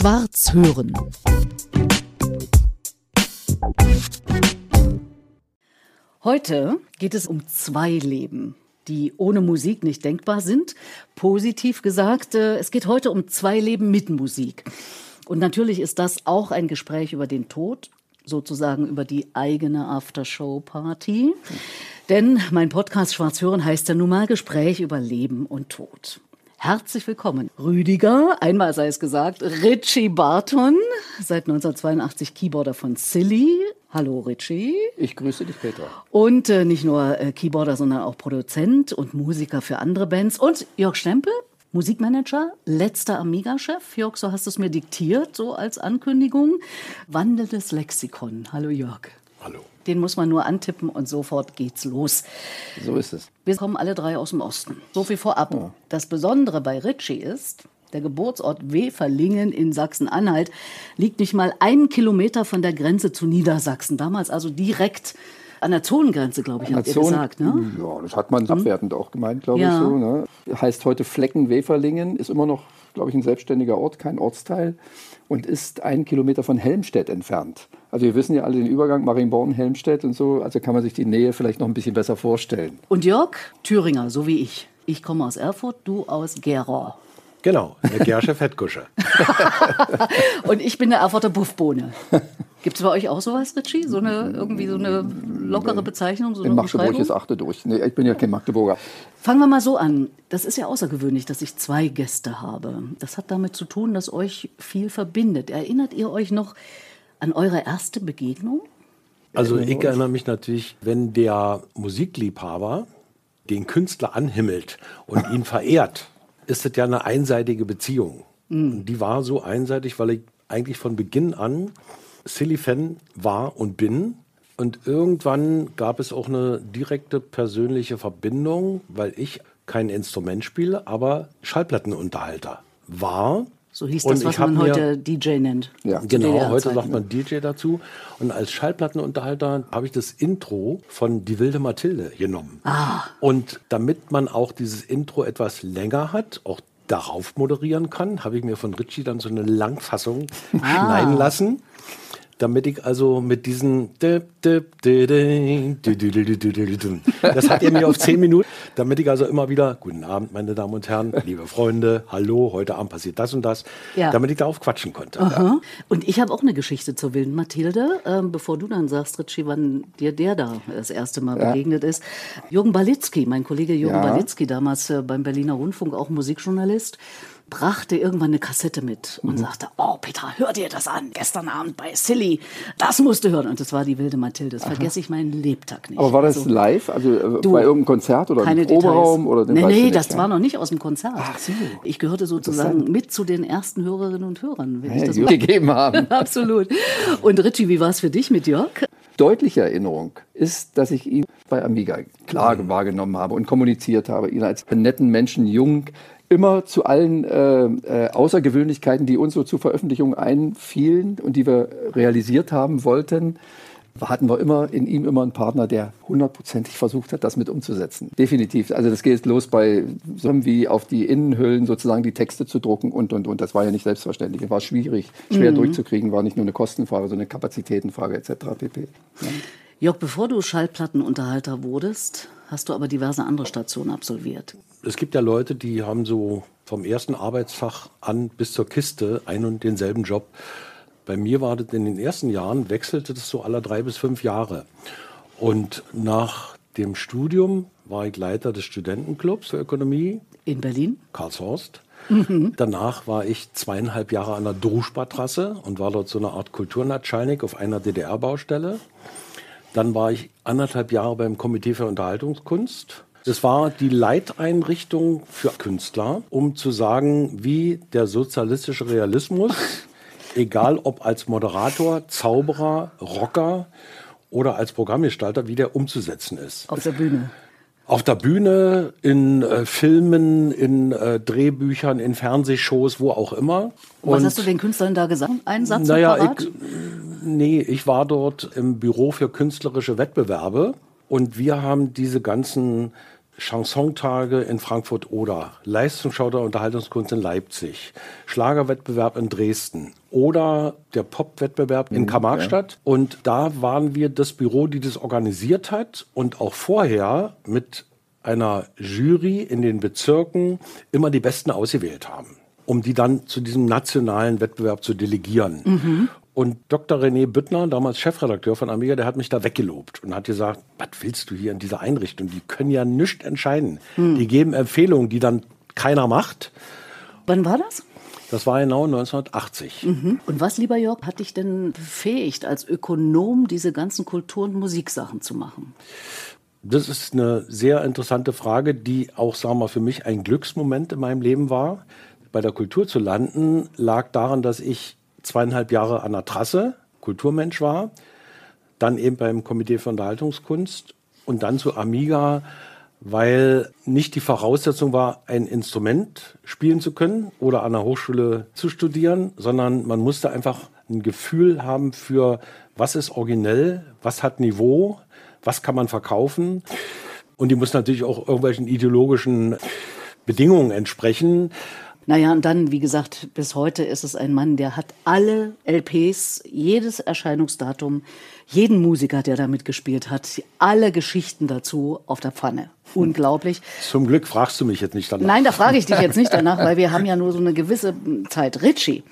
Schwarz hören. Heute geht es um zwei Leben, die ohne Musik nicht denkbar sind. Positiv gesagt, äh, es geht heute um zwei Leben mit Musik. Und natürlich ist das auch ein Gespräch über den Tod, sozusagen über die eigene Aftershow-Party. Denn mein Podcast Schwarz hören heißt ja nun mal Gespräch über Leben und Tod. Herzlich willkommen. Rüdiger, einmal sei es gesagt, Richie Barton, seit 1982 Keyboarder von Silly. Hallo Richie. Ich grüße dich, Petra. Und äh, nicht nur äh, Keyboarder, sondern auch Produzent und Musiker für andere Bands. Und Jörg Stempel, Musikmanager, letzter Amiga-Chef. Jörg, so hast du es mir diktiert, so als Ankündigung. Wandelndes Lexikon. Hallo Jörg. Hallo. Den muss man nur antippen und sofort geht's los. So ist es. Wir kommen alle drei aus dem Osten. So viel vorab. Ja. Das Besondere bei Ritchie ist, der Geburtsort Weferlingen in Sachsen-Anhalt liegt nicht mal einen Kilometer von der Grenze zu Niedersachsen. Damals also direkt an der Zonengrenze, glaube ich, habt ihr gesagt. Ne? Ja, das hat man hm? abwertend auch gemeint, glaube ja. ich so. Ne? Heißt heute Flecken-Weferlingen, ist immer noch, glaube ich, ein selbstständiger Ort, kein Ortsteil und ist einen Kilometer von Helmstedt entfernt. Also wir wissen ja alle den Übergang Marienborn, Helmstedt und so, also kann man sich die Nähe vielleicht noch ein bisschen besser vorstellen. Und Jörg, Thüringer, so wie ich. Ich komme aus Erfurt, du aus Gerau. Genau, eine Gersche Fettgusche. und ich bin der Erfurter Buffbohne. Gibt es bei euch auch sowas, Ritchie? So eine, irgendwie so eine lockere Bezeichnung? So In Magdeburg ist achte durch. Nee, ich bin ja kein Magdeburger. Fangen wir mal so an. Das ist ja außergewöhnlich, dass ich zwei Gäste habe. Das hat damit zu tun, dass euch viel verbindet. Erinnert ihr euch noch an eure erste Begegnung? Also ich erinnere mich natürlich, wenn der Musikliebhaber den Künstler anhimmelt und ihn verehrt, ist das ja eine einseitige Beziehung. Mhm. Und die war so einseitig, weil ich eigentlich von Beginn an Silly-Fan war und bin. Und irgendwann gab es auch eine direkte persönliche Verbindung, weil ich kein Instrument spiele, aber Schallplattenunterhalter war. So hieß das, was man heute DJ nennt. Ja. Genau, heute sagt man DJ dazu. Und als Schallplattenunterhalter habe ich das Intro von Die wilde Mathilde genommen. Ah. Und damit man auch dieses Intro etwas länger hat, auch darauf moderieren kann, habe ich mir von Ritchie dann so eine Langfassung ah. schneiden lassen damit ich also mit diesen das hat er mir auf zehn Minuten, damit ich also immer wieder guten Abend, meine Damen und Herren, liebe Freunde, hallo, heute Abend passiert das und das, ja. damit ich darauf quatschen konnte. Ja. Und ich habe auch eine Geschichte zur wilden Mathilde, ähm, bevor du dann sagst, Ritchie, wann dir der da das erste Mal ja. begegnet ist. Jürgen Balitzky, mein Kollege Jürgen Balitzky, damals äh, beim Berliner Rundfunk auch Musikjournalist, brachte irgendwann eine Kassette mit und mhm. sagte, oh Petra, hör dir das an, gestern Abend bei Silly, das musst du hören. Und das war die wilde Mathilde, das Aha. vergesse ich meinen Lebtag nicht. Aber war das also, live, also äh, du, bei irgendeinem Konzert oder im Proberaum? Oder nee, nee, nicht, das ja? war noch nicht aus dem Konzert. Ach so. Ich gehörte sozusagen mit zu den ersten Hörerinnen und Hörern, wenn hey, ich das gegeben haben. Absolut. Und Richie, wie war es für dich mit Jörg? Deutliche Erinnerung ist, dass ich ihn bei Amiga klar mhm. wahrgenommen habe und kommuniziert habe, ihn als netten Menschen, jung, immer zu allen äh, äh, Außergewöhnlichkeiten, die uns so zur Veröffentlichung einfielen und die wir realisiert haben wollten, hatten wir immer in ihm immer einen Partner, der hundertprozentig versucht hat, das mit umzusetzen. Definitiv. Also das geht los bei so wie auf die Innenhüllen sozusagen die Texte zu drucken und und und. Das war ja nicht selbstverständlich. War schwierig, schwer mhm. durchzukriegen. War nicht nur eine Kostenfrage, sondern eine Kapazitätenfrage etc. pp. Ja. Jörg, bevor du Schallplattenunterhalter wurdest, hast du aber diverse andere Stationen absolviert. Es gibt ja Leute, die haben so vom ersten Arbeitsfach an bis zur Kiste einen und denselben Job. Bei mir war das in den ersten Jahren, wechselte das so alle drei bis fünf Jahre. Und nach dem Studium war ich Leiter des Studentenclubs für Ökonomie. In Berlin? Karlshorst. Mhm. Danach war ich zweieinhalb Jahre an der Druschbartrasse und war dort so eine Art Kulturnatschalnik auf einer DDR-Baustelle. Dann war ich anderthalb Jahre beim Komitee für Unterhaltungskunst. Das war die Leiteinrichtung für Künstler, um zu sagen, wie der sozialistische Realismus, egal ob als Moderator, Zauberer, Rocker oder als Programmgestalter, wie der umzusetzen ist. Auf der Bühne. Auf der Bühne, in äh, Filmen, in äh, Drehbüchern, in Fernsehshows, wo auch immer. Und was hast du den Künstlern da gesagt? Einen Satz naja, ich, Nee, ich war dort im Büro für künstlerische Wettbewerbe und wir haben diese ganzen Chansontage in Frankfurt oder Leistungsschau der Unterhaltungskunst in Leipzig, Schlagerwettbewerb in Dresden oder der Popwettbewerb in Karl-Marx-Stadt. Und da waren wir das Büro, die das organisiert hat und auch vorher mit einer Jury in den Bezirken immer die Besten ausgewählt haben, um die dann zu diesem nationalen Wettbewerb zu delegieren. Und Dr. René Büttner, damals Chefredakteur von Amiga, der hat mich da weggelobt und hat gesagt, was willst du hier in dieser Einrichtung? Die können ja nichts entscheiden. Die geben Empfehlungen, die dann keiner macht. Wann war das? Das war genau 1980. Und was, lieber Jörg, hat dich denn befähigt, als Ökonom diese ganzen Kultur- und Musiksachen zu machen? Das ist eine sehr interessante Frage, die auch, sagen wir mal, für mich ein Glücksmoment in meinem Leben war. Bei der Kultur zu landen lag daran, dass ich zweieinhalb Jahre an der Trasse Kulturmensch war, dann eben beim Komitee für Unterhaltungskunst und dann zu Amiga, weil nicht die Voraussetzung war, ein Instrument spielen zu können oder an der Hochschule zu studieren, sondern man musste einfach ein Gefühl haben für, was ist originell, was hat Niveau, was kann man verkaufen. Und die muss natürlich auch irgendwelchen ideologischen Bedingungen entsprechen. Naja, und dann, wie gesagt, bis heute ist es ein Mann, der hat alle LPs, jedes Erscheinungsdatum, jeden Musiker, der da mitgespielt hat, alle Geschichten dazu auf der Pfanne. Unglaublich. Zum Glück fragst du mich jetzt nicht danach. Nein, da frage ich dich jetzt nicht danach, weil wir haben ja nur so eine gewisse Zeit. Ritchie,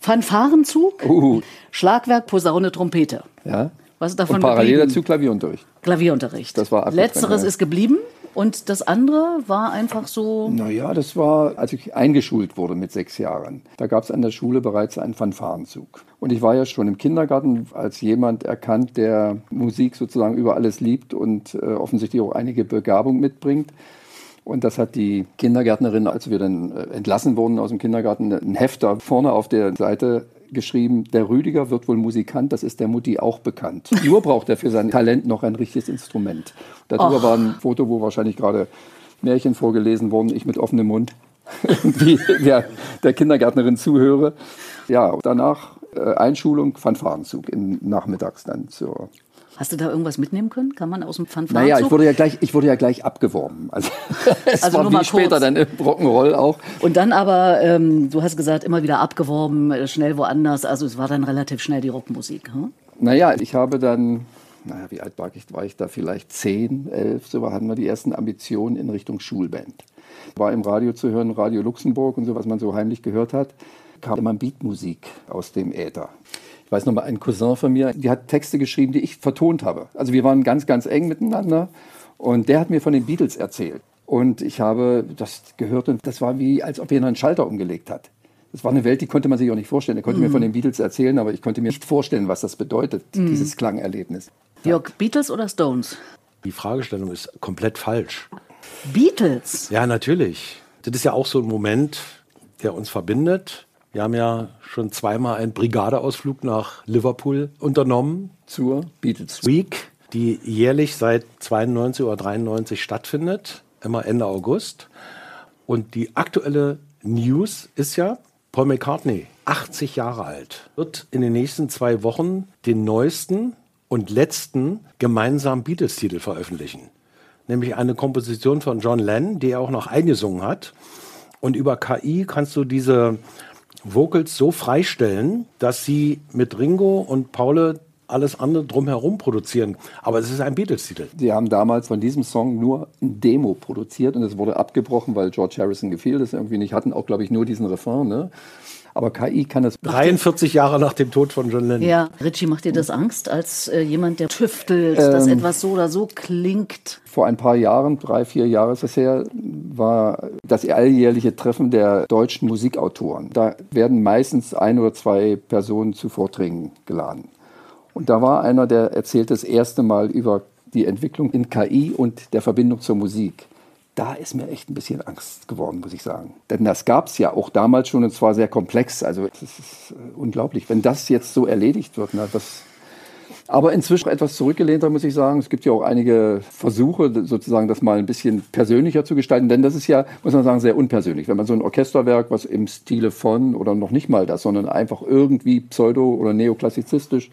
Fanfarenzug, Uh. Schlagwerk, Posaune, Trompete. Ja. Was ist davon Und parallel geblieben? dazu Klavierunterricht. Klavierunterricht. Das war Letzteres ja. ist geblieben und das andere war einfach so. Naja, das war, als ich eingeschult wurde mit sechs Jahren. Da gab es an der Schule bereits einen Fanfarenzug. Und ich war ja schon im Kindergarten als jemand erkannt, der Musik sozusagen über alles liebt und äh, offensichtlich auch einige Begabung mitbringt. Und das hat die Kindergärtnerin, als wir dann äh, entlassen wurden aus dem Kindergarten, ein Hefter vorne auf der Seite geschrieben, der Rüdiger wird wohl Musikant, das ist der Mutti auch bekannt. Nur braucht er für sein Talent noch ein richtiges Instrument. Darüber war ein Foto, wo wahrscheinlich gerade Märchen vorgelesen wurden, ich mit offenem Mund, wie der, der Kindergärtnerin zuhöre. Ja, danach äh, Einschulung, Fanfarenzug, im nachmittags dann zur Hast du da irgendwas mitnehmen können? Kann man aus dem Fanfarenzug? naja, ich wurde ja gleich, ich wurde ja gleich abgeworben. Also, es Also war wie später kurz. dann im Rock'n'Roll auch. Und dann aber, ähm, du hast gesagt, immer wieder abgeworben, äh, schnell woanders. Also es war dann relativ schnell die Rockmusik. Hm? Naja, ich habe dann, naja, wie alt war ich? War ich da vielleicht zehn, elf? So hatten wir die ersten Ambitionen in Richtung Schulband. War im Radio zu hören, Radio Luxemburg und so, was man so heimlich gehört hat, kam immer Beatmusik aus dem Äther. Ich weiß noch mal, ein Cousin von mir, die hat Texte geschrieben, die ich vertont habe. Also wir waren ganz, ganz eng miteinander und der hat mir von den Beatles erzählt. Und ich habe das gehört und das war wie, als ob jemand einen Schalter umgelegt hat. Das war eine Welt, die konnte man sich auch nicht vorstellen. Er konnte mir von den Beatles erzählen, aber ich konnte mir nicht vorstellen, was das bedeutet, dieses Klangerlebnis. Jörg, Beatles oder Stones? Die Fragestellung ist komplett falsch. Beatles. Ja, natürlich. Das ist ja auch so ein Moment, der uns verbindet. Wir haben ja schon zweimal einen Brigadeausflug nach Liverpool unternommen. Zur Beatles. Week, die jährlich seit 92 oder 93 stattfindet, immer Ende August. Und die aktuelle News ist ja, Paul McCartney, 80 Jahre alt, wird in den nächsten zwei Wochen den neuesten und letzten gemeinsamen Beatles-Titel veröffentlichen. Nämlich eine Komposition von John Lennon, die er auch noch eingesungen hat. Und über KI kannst du diese Vocals so freistellen, dass sie mit Ringo und Paul alles andere drumherum produzieren. Aber es ist ein Beatles-Titel. Sie haben damals von diesem Song nur ein Demo produziert und es wurde abgebrochen, weil George Harrison gefiel das irgendwie nicht. Hatten auch, glaube ich, nur diesen Refrain. Ne? Aber KI kann das. 43 Jahre nach dem Tod von John Lennon. Ja, Richie, macht dir das Angst als äh, jemand, der tüftelt, dass Ähm. etwas so oder so klingt? Vor ein paar Jahren, drei, vier Jahre ist es her, war das alljährliche Treffen der deutschen Musikautoren. Da werden meistens ein oder zwei Personen zu Vorträgen geladen. Und da war einer, der erzählt das erste Mal über die Entwicklung in KI und der Verbindung zur Musik. Da ist mir echt ein bisschen Angst geworden, muss ich sagen. Denn das gab es ja auch damals schon und zwar sehr komplex. Also es ist äh, unglaublich, wenn das jetzt so erledigt wird. Na, das aber inzwischen etwas zurückgelehnter, muss ich sagen. Es gibt ja auch einige Versuche, sozusagen das mal ein bisschen persönlicher zu gestalten. Denn das ist ja, muss man sagen, sehr unpersönlich. Wenn man so ein Orchesterwerk, was im Stile von oder noch nicht mal das, sondern einfach irgendwie pseudo- oder neoklassizistisch,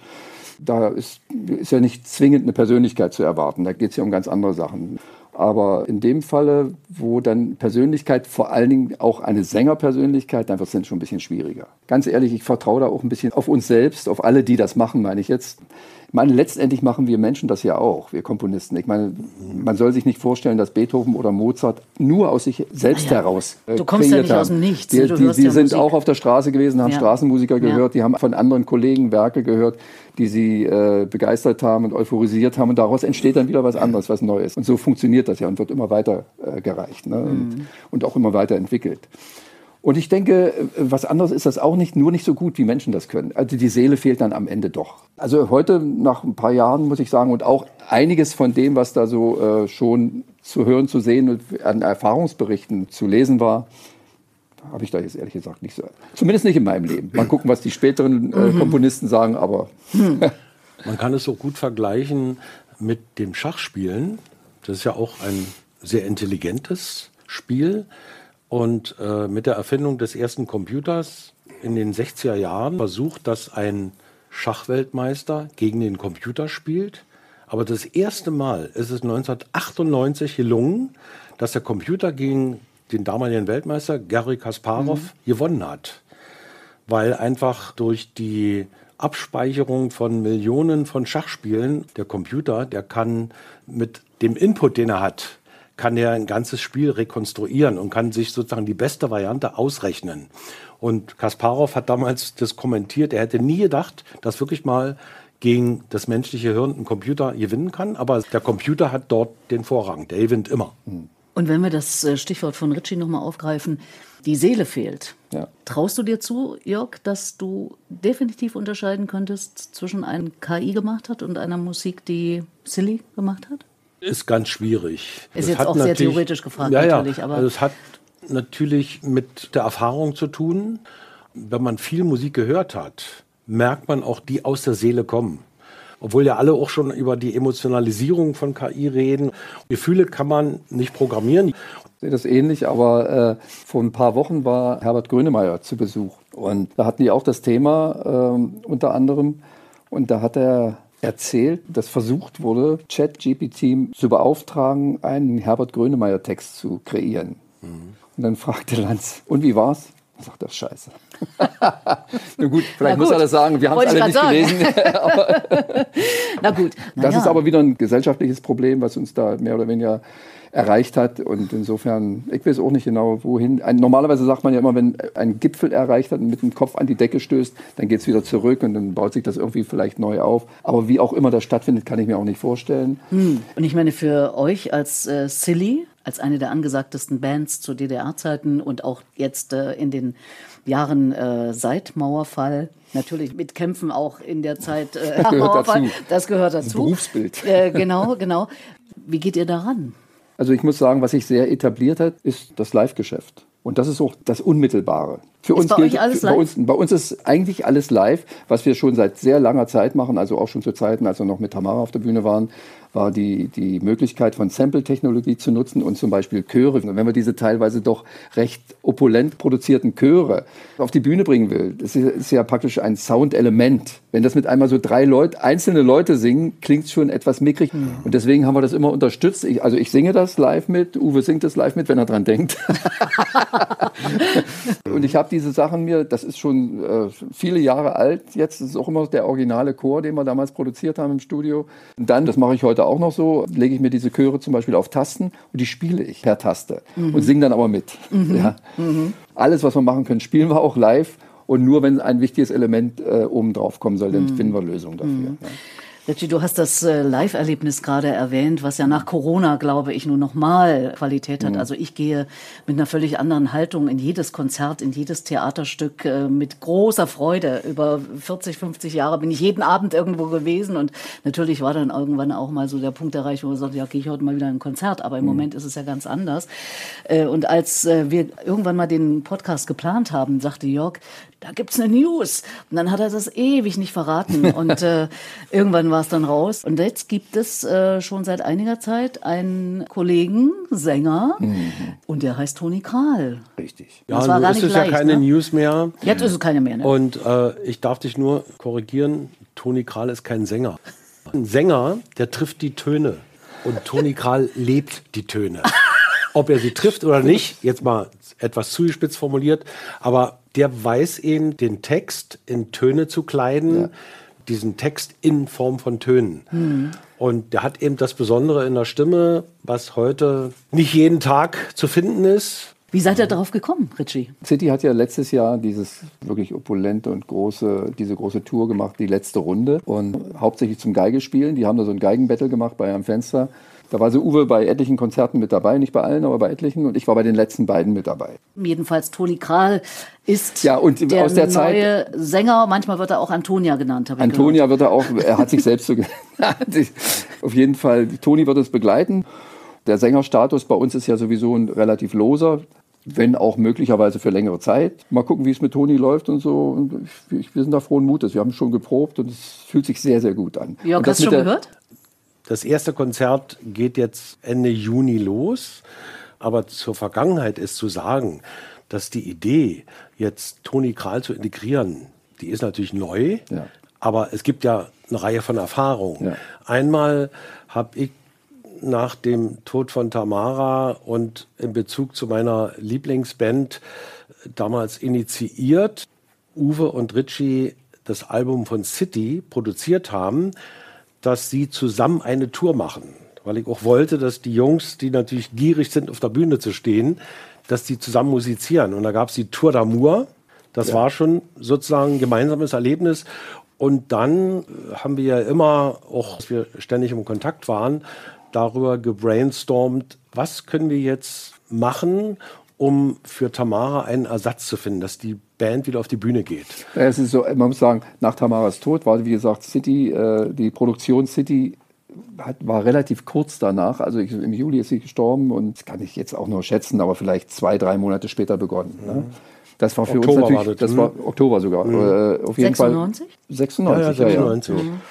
da ist, ist ja nicht zwingend eine Persönlichkeit zu erwarten. Da geht es ja um ganz andere Sachen. Aber in dem Falle, wo dann Persönlichkeit, vor allen Dingen auch eine Sängerpersönlichkeit, dann wird es dann schon ein bisschen schwieriger. Ganz ehrlich, ich vertraue da auch ein bisschen auf uns selbst, auf alle, die das machen, meine ich jetzt. Ich meine, letztendlich machen wir Menschen das ja auch, wir Komponisten. Ich meine, man soll sich nicht vorstellen, dass Beethoven oder Mozart nur aus sich selbst ja. heraus. Äh, du kommst ja nicht haben. aus dem Nichts. Die, die, die sind Musik. auch auf der Straße gewesen, haben ja. Straßenmusiker gehört, die haben von anderen Kollegen Werke gehört, die sie äh, begeistert haben und euphorisiert haben. Und daraus entsteht dann wieder was anderes, was Neues. Und so funktioniert das ja und wird immer weiter äh, gereicht ne? mhm. und, und auch immer weiter entwickelt. Und ich denke, was anderes ist das auch nicht, nur nicht so gut, wie Menschen das können. Also die Seele fehlt dann am Ende doch. Also heute, nach ein paar Jahren, muss ich sagen, und auch einiges von dem, was da so äh, schon zu hören, zu sehen und an Erfahrungsberichten zu lesen war, habe ich da jetzt ehrlich gesagt nicht so. Zumindest nicht in meinem Leben. Mal gucken, was die späteren äh, mhm. Komponisten sagen, aber. Man kann es so gut vergleichen mit dem Schachspielen. Das ist ja auch ein sehr intelligentes Spiel. Und äh, mit der Erfindung des ersten Computers in den 60er Jahren versucht, dass ein Schachweltmeister gegen den Computer spielt. Aber das erste Mal ist es 1998 gelungen, dass der Computer gegen den damaligen Weltmeister Garry Kasparov mhm. gewonnen hat. Weil einfach durch die Abspeicherung von Millionen von Schachspielen, der Computer, der kann mit dem Input, den er hat, kann er ein ganzes Spiel rekonstruieren und kann sich sozusagen die beste Variante ausrechnen. Und Kasparov hat damals das kommentiert, er hätte nie gedacht, dass wirklich mal gegen das menschliche Hirn ein Computer gewinnen kann, aber der Computer hat dort den Vorrang, der gewinnt immer. Und wenn wir das äh, Stichwort von Ritchie nochmal aufgreifen, die Seele fehlt. Ja. Traust du dir zu, Jörg, dass du definitiv unterscheiden könntest zwischen einem KI gemacht hat und einer Musik, die Silly gemacht hat? Ist ganz schwierig. Ist das jetzt auch sehr theoretisch gefragt, ja, natürlich. Aber also es hat natürlich mit der Erfahrung zu tun. Wenn man viel Musik gehört hat, merkt man auch, die aus der Seele kommen. Obwohl ja alle auch schon über die Emotionalisierung von KI reden. Gefühle kann man nicht programmieren. Ich sehe das ähnlich, aber äh, vor ein paar Wochen war Herbert Grönemeyer zu Besuch. Und da hatten die auch das Thema äh, unter anderem. Und da hat er erzählt, dass versucht wurde, ChatGPT zu beauftragen, einen Herbert Grönemeyer-Text zu kreieren. Mhm. Und dann fragte Lanz, und wie war's? Sagt das scheiße. Na gut, vielleicht Na gut. muss er das sagen. Wir haben es alle nicht sagen. gelesen. Na gut. Na das ja. ist aber wieder ein gesellschaftliches Problem, was uns da mehr oder weniger erreicht hat. Und insofern, ich weiß auch nicht genau, wohin. Ein, normalerweise sagt man ja immer, wenn ein Gipfel erreicht hat und mit dem Kopf an die Decke stößt, dann geht es wieder zurück und dann baut sich das irgendwie vielleicht neu auf. Aber wie auch immer das stattfindet, kann ich mir auch nicht vorstellen. Hm. Und ich meine, für euch als äh, Silly, als eine der angesagtesten Bands zu DDR-Zeiten und auch jetzt äh, in den Jahren äh, seit Mauerfall, natürlich mit Kämpfen auch in der Zeit äh, das gehört dazu. das gehört dazu. Berufsbild. Äh, genau, genau. Wie geht ihr daran? Also ich muss sagen, was sich sehr etabliert hat, ist das Live-Geschäft. Und das ist auch das Unmittelbare. Für ist uns bei gilt, alles live? Bei uns, bei uns ist eigentlich alles live, was wir schon seit sehr langer Zeit machen, also auch schon zu Zeiten, als wir noch mit Tamara auf der Bühne waren, war die, die Möglichkeit von Sample-Technologie zu nutzen und zum Beispiel Chöre. Wenn man diese teilweise doch recht opulent produzierten Chöre auf die Bühne bringen will, das ist ja praktisch ein Soundelement. Wenn das mit einmal so drei Leute, einzelne Leute singen, klingt es schon etwas mickrig. Mhm. Und deswegen haben wir das immer unterstützt. Ich, also ich singe das live mit, Uwe singt das live mit, wenn er dran denkt. und ich habe diese Sachen mir, das ist schon äh, viele Jahre alt jetzt, das ist auch immer der originale Chor, den wir damals produziert haben im Studio. Und dann, das mache ich heute auch noch so, lege ich mir diese Chöre zum Beispiel auf Tasten und die spiele ich per Taste mhm. und singe dann aber mit. Mhm. Ja. Mhm. Alles, was wir machen können, spielen wir auch live. Und nur wenn ein wichtiges Element äh, oben drauf kommen soll, dann mhm. finden wir Lösungen dafür. Mhm. Ja. Richie, du hast das äh, Live-Erlebnis gerade erwähnt, was ja nach Corona, glaube ich, nur noch mal Qualität hat. Mhm. Also ich gehe mit einer völlig anderen Haltung in jedes Konzert, in jedes Theaterstück äh, mit großer Freude. Über 40, 50 Jahre bin ich jeden Abend irgendwo gewesen und natürlich war dann irgendwann auch mal so der Punkt erreicht, wo man sagt, ja, gehe ich heute mal wieder in ein Konzert. Aber im mhm. Moment ist es ja ganz anders. Äh, und als wir irgendwann mal den Podcast geplant haben, sagte Jörg, da gibt's eine News. Und dann hat er das ewig nicht verraten. Und äh, irgendwann war es dann raus. Und jetzt gibt es äh, schon seit einiger Zeit einen Kollegen, Sänger, mhm. und der heißt Toni Kral. Richtig. Ja, das war gar ist nicht es leicht, ja keine ne? News mehr. Jetzt ist es keine mehr. Ne? Und äh, ich darf dich nur korrigieren, Toni Kral ist kein Sänger. Ein Sänger, der trifft die Töne. Und Toni Kral lebt die Töne. Ob er sie trifft oder nicht, jetzt mal etwas zugespitzt formuliert, aber der weiß eben, den Text in Töne zu kleiden, ja. Diesen Text in Form von Tönen. Mhm. Und der hat eben das Besondere in der Stimme, was heute nicht jeden Tag zu finden ist. Wie seid ihr darauf gekommen, Richie? City hat ja letztes Jahr dieses wirklich opulente und große, diese große Tour gemacht, die letzte Runde. Und hauptsächlich zum Geigespielen. Die haben da so ein Geigenbattle gemacht bei einem Fenster. Da war so Uwe bei etlichen Konzerten mit dabei, nicht bei allen, aber bei etlichen. Und ich war bei den letzten beiden mit dabei. Jedenfalls Toni Kral ist ja, und der, aus der neue Zeit, Sänger. Manchmal wird er auch Antonia genannt. Antonia wird er auch, er hat sich selbst so genannt. Auf jeden Fall, Toni wird es begleiten. Der Sängerstatus bei uns ist ja sowieso ein relativ loser wenn auch möglicherweise für längere Zeit. Mal gucken, wie es mit Toni läuft und so. Und ich, wir sind da frohen Mutes. Wir haben schon geprobt und es fühlt sich sehr, sehr gut an. Jörg, hast du schon gehört? Das erste Konzert geht jetzt Ende Juni los. Aber zur Vergangenheit ist zu sagen, dass die Idee, jetzt Toni Kral zu integrieren, die ist natürlich neu. Ja. Aber es gibt ja eine Reihe von Erfahrungen. Ja. Einmal habe ich nach dem Tod von Tamara und in Bezug zu meiner Lieblingsband damals initiiert, Uwe und Richie das Album von City produziert haben, dass sie zusammen eine Tour machen. Weil ich auch wollte, dass die Jungs, die natürlich gierig sind, auf der Bühne zu stehen, dass die zusammen musizieren. Und da gab es die Tour d'Amour. Das ja. war schon sozusagen ein gemeinsames Erlebnis. Und dann haben wir ja immer, auch dass wir ständig im Kontakt waren, darüber gebrainstormt, was können wir jetzt machen, um für Tamara einen Ersatz zu finden, dass die Band wieder auf die Bühne geht. es ist so, man muss sagen, nach Tamaras Tod war, wie gesagt, City, äh, die Produktion City hat, war relativ kurz danach. Also ich, im Juli ist sie gestorben und das kann ich jetzt auch nur schätzen, aber vielleicht zwei, drei Monate später begonnen. Ne? Das war für Oktober uns natürlich, das, das war mhm. Oktober sogar. Mhm. Äh, auf jeden 96? Fall 96? Ja, ja, 96. Ja, ja. Mhm.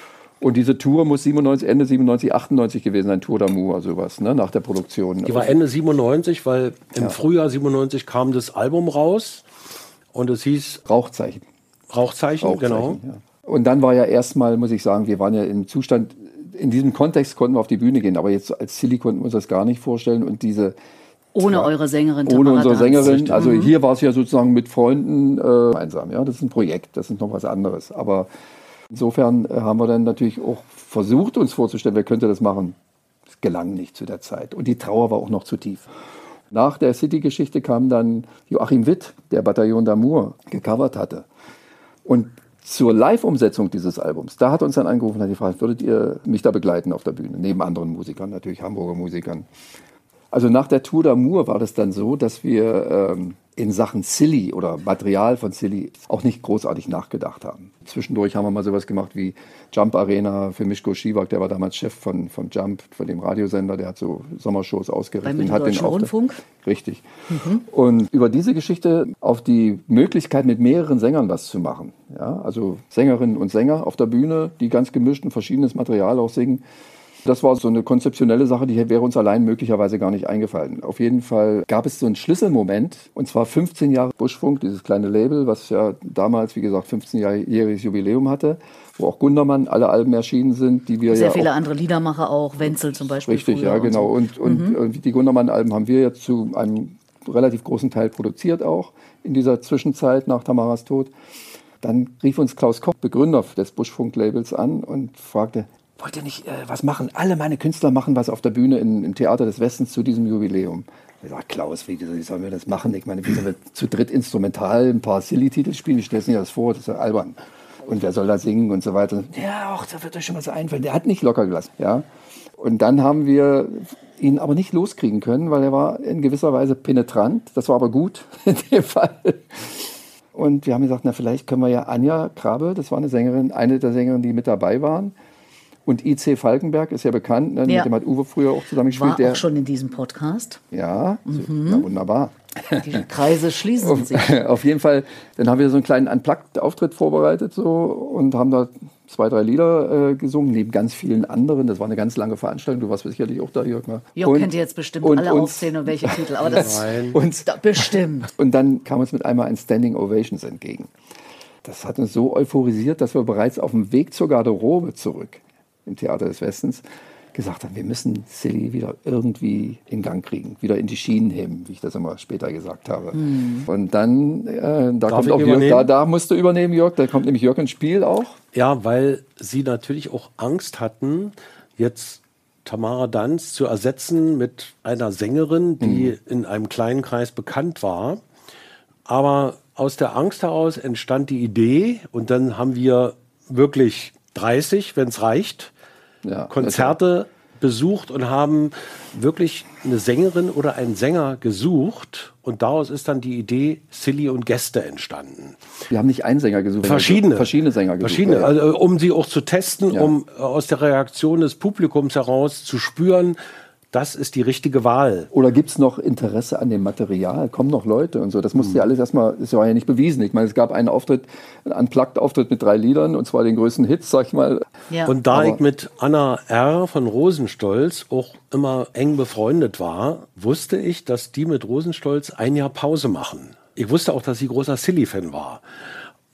Und diese Tour muss 97, Ende 97, 98 gewesen sein, Tour d'Amour oder sowas, ne, nach der Produktion. Die war Ende 97, weil im ja. Frühjahr 97 kam das Album raus und es hieß Rauchzeichen. Rauchzeichen, Rauchzeichen genau. Ja. Und dann war ja erstmal, muss ich sagen, wir waren ja im Zustand, in diesem Kontext konnten wir auf die Bühne gehen, aber jetzt als Silly konnten wir uns das gar nicht vorstellen und diese ohne eure Sängerin. Ohne unsere Sängerin. Also mhm. hier war es ja sozusagen mit Freunden äh, einsam. Ja, das ist ein Projekt, das ist noch was anderes. Aber Insofern äh, haben wir dann natürlich auch versucht, uns vorzustellen, wer könnte das machen. Es gelang nicht zu der Zeit. Und die Trauer war auch noch zu tief. Nach der City-Geschichte kam dann Joachim Witt, der Bataillon d'Amour gecovert hatte. Und zur Live-Umsetzung dieses Albums, da hat uns dann angerufen und hat gefragt, würdet ihr mich da begleiten auf der Bühne? Neben anderen Musikern, natürlich Hamburger Musikern. Also nach der Tour d'Amour war das dann so, dass wir ähm, in Sachen Silly oder Material von Silly auch nicht großartig nachgedacht haben. Zwischendurch haben wir mal sowas gemacht wie Jump Arena für Mischko Schiwak, der war damals Chef von, von Jump, von dem Radiosender, der hat so Sommershows ausgerichtet. Bei hat den Rundfunk? Richtig. Mhm. Und über diese Geschichte auf die Möglichkeit, mit mehreren Sängern was zu machen. Ja, also Sängerinnen und Sänger auf der Bühne, die ganz gemischt und verschiedenes Material auch singen das war so eine konzeptionelle Sache, die wäre uns allein möglicherweise gar nicht eingefallen. Auf jeden Fall gab es so einen Schlüsselmoment, und zwar 15 Jahre Buschfunk, dieses kleine Label, was ja damals, wie gesagt, 15-jähriges Jubiläum hatte, wo auch Gundermann alle Alben erschienen sind, die wir Sehr ja viele andere Liedermacher auch, Wenzel zum Beispiel. Richtig, ja, genau. Und, und, und, mhm. die Gundermann-Alben haben wir jetzt zu einem relativ großen Teil produziert auch in dieser Zwischenzeit nach Tamaras Tod. Dann rief uns Klaus Koch, Begründer des Buschfunk-Labels, an und fragte, wollt ihr nicht äh, was machen? Alle meine Künstler machen was auf der Bühne in, im Theater des Westens zu diesem Jubiläum. Ich sage, Klaus, wie, wie sollen wir das machen? Ich meine, wie sollen wir zu dritt instrumental ein paar Silly-Titel spielen? Ich stelle es nicht das vor, das ist ja albern. Und wer soll da singen und so weiter? Ja, auch da wird euch schon was einfallen. Der hat nicht locker gelassen. Ja? Und dann haben wir ihn aber nicht loskriegen können, weil er war in gewisser Weise penetrant. Das war aber gut in dem Fall. Und wir haben gesagt, na vielleicht können wir ja Anja Krabe, das war eine Sängerin, eine der Sängerinnen, die mit dabei waren, und IC Falkenberg ist ja bekannt, ne? ja. mit dem hat Uwe früher auch zusammengespielt. War der, auch schon in diesem Podcast. Ja, mhm. ja wunderbar. Die Kreise schließen sich. Auf jeden Fall, dann haben wir so einen kleinen Unplugged-Auftritt vorbereitet so, und haben da zwei, drei Lieder äh, gesungen, neben ganz vielen anderen. Das war eine ganz lange Veranstaltung. Du warst sicherlich auch da, Jörg. Ne? Jörg kennt ihr jetzt bestimmt und, alle und, aufzählen und welche Titel, aber das und, da, bestimmt. Und dann kam uns mit einmal ein Standing Ovations entgegen. Das hat uns so euphorisiert, dass wir bereits auf dem Weg zur Garderobe zurück im Theater des Westens gesagt haben, wir müssen Silly wieder irgendwie in Gang kriegen, wieder in die Schienen heben, wie ich das immer später gesagt habe. Mhm. Und dann, äh, da kommt auch Jörg, da, da musst du übernehmen, Jörg, da kommt nämlich Jörg ins Spiel auch. Ja, weil sie natürlich auch Angst hatten, jetzt Tamara Danz zu ersetzen mit einer Sängerin, die mhm. in einem kleinen Kreis bekannt war. Aber aus der Angst heraus entstand die Idee und dann haben wir wirklich 30, wenn es reicht, ja, Konzerte besucht und haben wirklich eine Sängerin oder einen Sänger gesucht. Und daraus ist dann die Idee Silly und Gäste entstanden. Wir haben nicht einen Sänger gesucht. Verschiedene. Verschiedene Sänger gesucht. Verschiedene, ja. also, um sie auch zu testen, ja. um aus der Reaktion des Publikums heraus zu spüren, das ist die richtige Wahl. Oder gibt es noch Interesse an dem Material? Kommen noch Leute und so? Das musste hm. ja alles erstmal, das war ja nicht bewiesen. Ich meine, es gab einen Auftritt, einen Unplugged-Auftritt mit drei Liedern und zwar den größten Hits, sag ich mal. Ja. Und da Aber ich mit Anna R. von Rosenstolz auch immer eng befreundet war, wusste ich, dass die mit Rosenstolz ein Jahr Pause machen. Ich wusste auch, dass sie großer Silly-Fan war.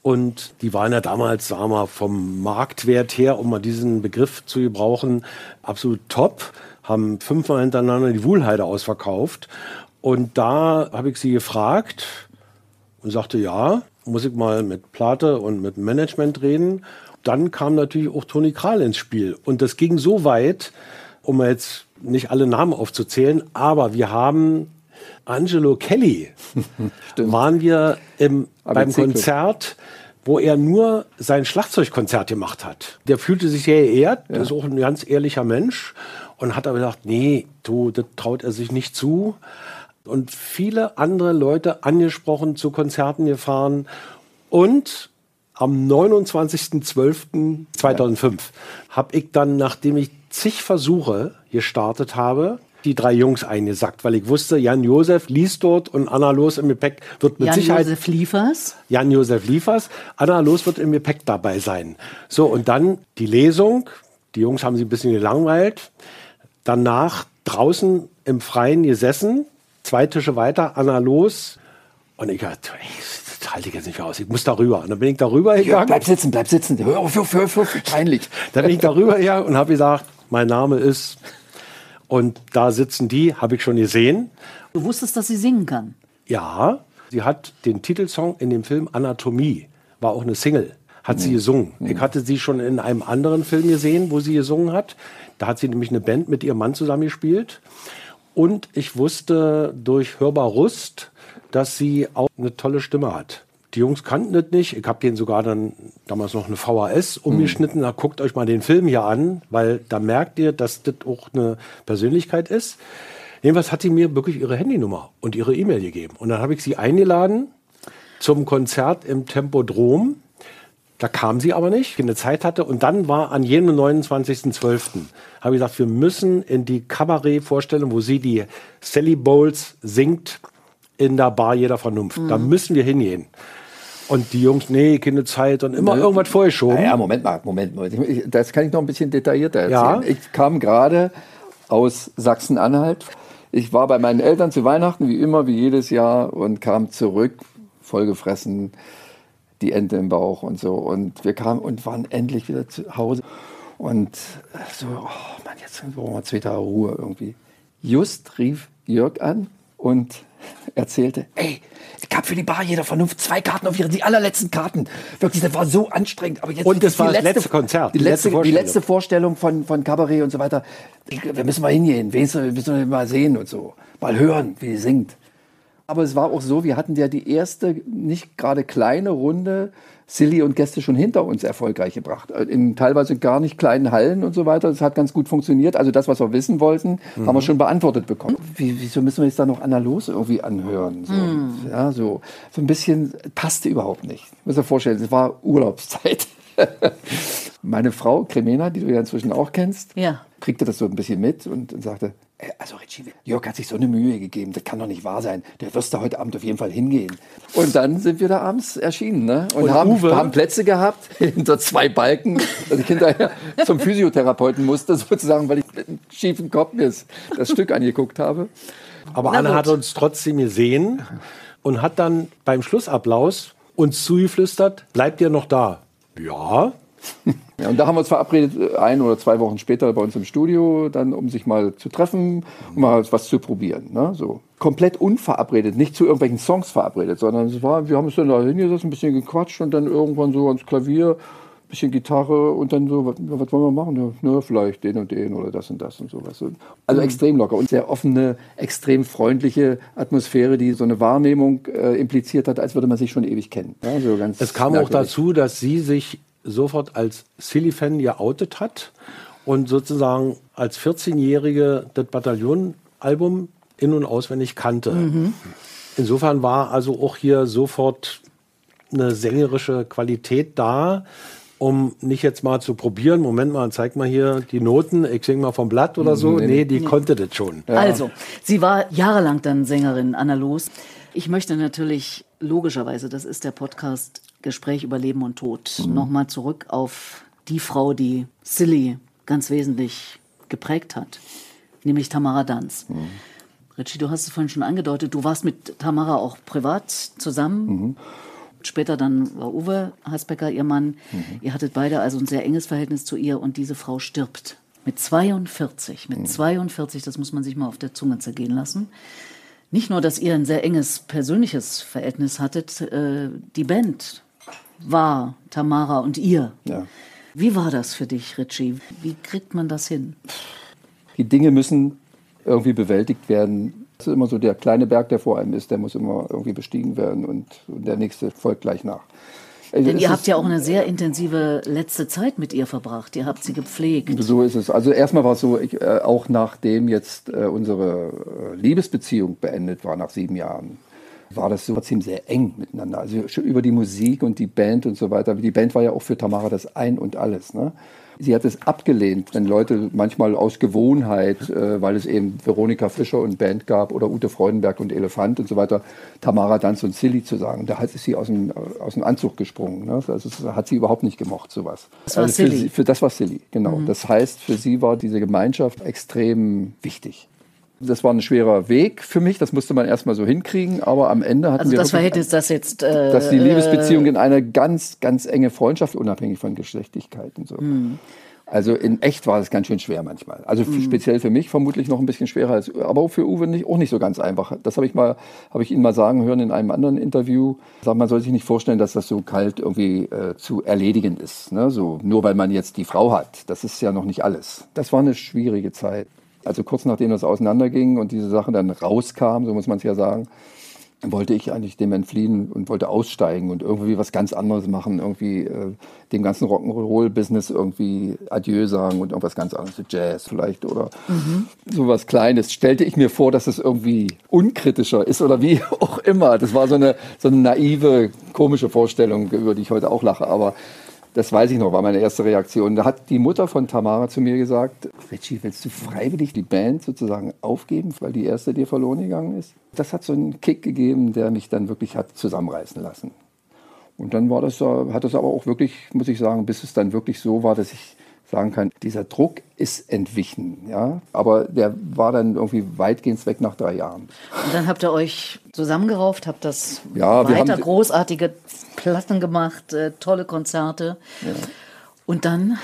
Und die waren ja damals, sagen wir, vom Marktwert her, um mal diesen Begriff zu gebrauchen, absolut top haben fünfmal hintereinander die Wuhlheide ausverkauft. Und da habe ich sie gefragt und sagte, ja, muss ich mal mit Plate und mit Management reden. Dann kam natürlich auch Toni Kral ins Spiel. Und das ging so weit, um jetzt nicht alle Namen aufzuzählen, aber wir haben Angelo Kelly, waren wir im, beim Konzert wo er nur sein Schlagzeugkonzert gemacht hat. Der fühlte sich sehr geehrt, ja. ist auch ein ganz ehrlicher Mensch und hat aber gesagt, nee, du, das traut er sich nicht zu. Und viele andere Leute angesprochen, zu Konzerten gefahren. Und am 29.12.2005 ja. habe ich dann, nachdem ich zig Versuche gestartet habe, die drei Jungs eingesackt, weil ich wusste, Jan Josef liest dort und Anna Los im Gepäck wird mit Jan Sicherheit. Jan Josef Liefers? Jan Josef Liefers. Anna Los wird im Gepäck dabei sein. So, und dann die Lesung. Die Jungs haben sich ein bisschen gelangweilt danach draußen im Freien gesessen, zwei Tische weiter, Anna los. Und ich dachte, ey, das halte ich jetzt nicht mehr aus. Ich muss darüber. Und dann bin ich darüber gegangen. Ja, bleib sitzen, bleib sitzen. Hör auf, hör auf, hör auf, peinlich. Dann bin ich darüber gegangen und habe gesagt, mein Name ist. Und da sitzen die, habe ich schon gesehen. Du wusstest, dass sie singen kann? Ja, sie hat den Titelsong in dem Film Anatomie, war auch eine Single hat sie gesungen. Ich hatte sie schon in einem anderen Film gesehen, wo sie gesungen hat. Da hat sie nämlich eine Band mit ihrem Mann zusammengespielt. Und ich wusste durch Hörbar Rust, dass sie auch eine tolle Stimme hat. Die Jungs kannten das nicht. Ich habe denen sogar dann damals noch eine VHS umgeschnitten. Da guckt euch mal den Film hier an, weil da merkt ihr, dass das auch eine Persönlichkeit ist. Jedenfalls hat sie mir wirklich ihre Handynummer und ihre E-Mail gegeben. Und dann habe ich sie eingeladen zum Konzert im Tempodrom da kam sie aber nicht, keine Zeit hatte. Und dann war an jenem 29.12. habe ich gesagt, wir müssen in die Kabarett-Vorstellung, wo sie die Sally Bowles singt, in der Bar jeder Vernunft. Mhm. Da müssen wir hingehen. Und die Jungs, nee, keine Zeit und immer ja. irgendwas vorgeschoben. Ja, Moment mal, Moment mal. Das kann ich noch ein bisschen detaillierter erzählen. Ja. Ich kam gerade aus Sachsen-Anhalt. Ich war bei meinen Eltern zu Weihnachten, wie immer, wie jedes Jahr, und kam zurück, vollgefressen die Ente im Bauch und so. Und wir kamen und waren endlich wieder zu Hause. Und so, oh Mann, jetzt brauchen wir zwei Tage Ruhe irgendwie. Just rief Jörg an und erzählte, ey, ich habe für die Bar jeder Vernunft zwei Karten auf ihre, die allerletzten Karten. Wirklich, das war so anstrengend. Aber jetzt und das war das letzte, Konzert. Die letzte, die letzte Vorstellung von, von Kabarett und so weiter. Wir müssen mal hingehen, wir müssen mal sehen und so. Mal hören, wie sie singt. Aber es war auch so, wir hatten ja die erste, nicht gerade kleine Runde Silly und Gäste schon hinter uns erfolgreich gebracht. In teilweise gar nicht kleinen Hallen und so weiter. Das hat ganz gut funktioniert. Also das, was wir wissen wollten, mhm. haben wir schon beantwortet bekommen. Wie, wieso müssen wir jetzt da noch analog irgendwie anhören? So, mhm. ja, so, so ein bisschen passte überhaupt nicht. Muss dir vorstellen, es war Urlaubszeit. Meine Frau, Cremena, die du ja inzwischen auch kennst, ja. kriegte das so ein bisschen mit und, und sagte, also Richie, Jörg hat sich so eine Mühe gegeben, das kann doch nicht wahr sein. Der wirst da heute Abend auf jeden Fall hingehen. Und dann sind wir da abends erschienen ne? und, und haben, haben, Plätze gehabt hinter zwei Balken, dass ich hinterher zum Physiotherapeuten musste, sozusagen, weil ich mit einem schiefen Kopf mir das Stück angeguckt habe. Aber Anne hat uns trotzdem gesehen und hat dann beim Schlussapplaus uns zugeflüstert, bleibt ihr noch da? Ja, ja, und da haben wir uns verabredet, ein oder zwei Wochen später bei uns im Studio, dann um sich mal zu treffen, um mal was zu probieren. Ne? So. Komplett unverabredet, nicht zu irgendwelchen Songs verabredet, sondern es war, wir haben uns dann da hingesetzt, ein bisschen gequatscht und dann irgendwann so ans Klavier bisschen Gitarre und dann so, was, was wollen wir machen? Ja, na, vielleicht den und den oder das und das und sowas. Also mhm. extrem locker und sehr offene, extrem freundliche Atmosphäre, die so eine Wahrnehmung äh, impliziert hat, als würde man sich schon ewig kennen. Ja, so es kam auch dazu, dass sie sich sofort als Silly-Fan geoutet hat und sozusagen als 14-Jährige das Bataillon-Album in- und auswendig kannte. Mhm. Insofern war also auch hier sofort eine sängerische Qualität da, um nicht jetzt mal zu probieren, Moment mal, zeig mal hier die Noten, ich sing mal vom Blatt oder so. Nee, nee die nee. konnte das schon. Ja. Also, sie war jahrelang dann Sängerin, Anna Los. Ich möchte natürlich logischerweise, das ist der Podcast Gespräch über Leben und Tod, mhm. nochmal zurück auf die Frau, die Silly ganz wesentlich geprägt hat, nämlich Tamara Danz. Mhm. Richie, du hast es vorhin schon angedeutet, du warst mit Tamara auch privat zusammen. Mhm. Später dann war Uwe Hasbecker ihr Mann. Mhm. Ihr hattet beide also ein sehr enges Verhältnis zu ihr und diese Frau stirbt. Mit 42, mit mhm. 42, das muss man sich mal auf der Zunge zergehen lassen. Nicht nur, dass ihr ein sehr enges persönliches Verhältnis hattet, äh, die Band war Tamara und ihr. Ja. Wie war das für dich, Richie? Wie kriegt man das hin? Die Dinge müssen irgendwie bewältigt werden. Das ist immer so der kleine Berg, der vor einem ist, der muss immer irgendwie bestiegen werden und, der nächste folgt gleich nach. Also Denn ihr habt ja auch eine sehr intensive letzte Zeit mit ihr verbracht. Ihr habt sie gepflegt. So ist es. Also erstmal war es so, ich, äh, auch nachdem jetzt äh, unsere äh, Liebesbeziehung beendet war, nach sieben Jahren, war das so trotzdem sehr eng miteinander. Also schon über die Musik und die Band und so weiter. Die Band war ja auch für Tamara das Ein und Alles. Ne? Sie hat es abgelehnt, wenn Leute manchmal aus Gewohnheit, äh, weil es eben Veronika Fischer und Band gab oder Ute Freudenberg und Elefant und so weiter, Tamara Danz und Silly zu sagen. Da hat sie aus dem, aus dem Anzug gesprungen. Ne? Also das hat sie überhaupt nicht gemocht, sowas. Das war also Silly. Für, für, das war Silly, genau. Mhm. Das heißt, für sie war diese Gemeinschaft extrem wichtig. Das war ein schwerer Weg für mich, das musste man erstmal so hinkriegen, aber am Ende hatten also wir. das Verhältnis, das jetzt. Äh, dass die Liebesbeziehung in eine ganz, ganz enge Freundschaft, unabhängig von Geschlechtlichkeit und so. Hm. Also in echt war es ganz schön schwer manchmal. Also mhm. speziell für mich vermutlich noch ein bisschen schwerer als, aber für Uwe nicht, auch nicht so ganz einfach. Das habe ich mal, habe ich ihn mal sagen hören in einem anderen Interview. Sagt, man soll sich nicht vorstellen, dass das so kalt irgendwie äh, zu erledigen ist. Ne? So nur weil man jetzt die Frau hat. Das ist ja noch nicht alles. Das war eine schwierige Zeit. Also kurz nachdem das auseinanderging und diese Sache dann rauskam, so muss man es ja sagen, wollte ich eigentlich dem entfliehen und wollte aussteigen und irgendwie was ganz anderes machen, irgendwie äh, dem ganzen Rock'n'Roll-Business irgendwie Adieu sagen und irgendwas ganz anderes, Jazz vielleicht oder mhm. sowas Kleines. Stellte ich mir vor, dass es irgendwie unkritischer ist oder wie auch immer. Das war so eine, so eine naive, komische Vorstellung, über die ich heute auch lache, aber das weiß ich noch, war meine erste Reaktion. Da hat die Mutter von Tamara zu mir gesagt, Richie, willst du freiwillig die Band sozusagen aufgeben, weil die erste dir verloren gegangen ist? Das hat so einen Kick gegeben, der mich dann wirklich hat zusammenreißen lassen. Und dann war das, hat das aber auch wirklich, muss ich sagen, bis es dann wirklich so war, dass ich sagen kann, dieser Druck ist entwichen. Ja? Aber der war dann irgendwie weitgehend weg nach drei Jahren. Und dann habt ihr euch zusammengerauft, habt das ja, weiter großartige Platten gemacht, äh, tolle Konzerte. Ja. Und dann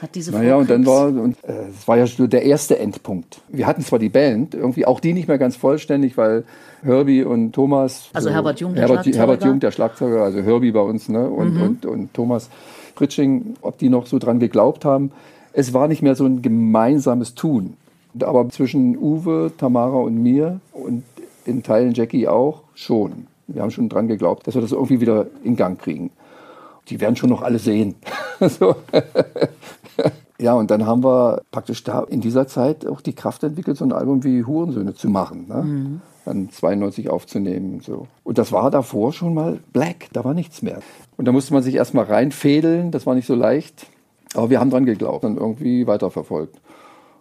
hat diese Naja, und dann war, und, äh, es war ja der erste Endpunkt. Wir hatten zwar die Band, irgendwie auch die nicht mehr ganz vollständig, weil Herbie und Thomas. Also so, Herbert Jung, der Herbert, Schlagzeuger. Herbert Jung, der Schlagzeuger, also Herbie bei uns, ne? Und, mhm. und, und Thomas Pritsching, ob die noch so dran geglaubt haben. Es war nicht mehr so ein gemeinsames Tun. Aber zwischen Uwe, Tamara und mir und in Teilen Jackie auch schon. Wir haben schon dran geglaubt, dass wir das irgendwie wieder in Gang kriegen. Die werden schon noch alle sehen. ja, und dann haben wir praktisch da in dieser Zeit auch die Kraft entwickelt, so ein Album wie Hurensöhne zu machen. Ne? Mhm. Dann 92 aufzunehmen. So. Und das war davor schon mal black, da war nichts mehr. Und da musste man sich erstmal reinfädeln, das war nicht so leicht. Aber wir haben dran geglaubt und irgendwie weiterverfolgt.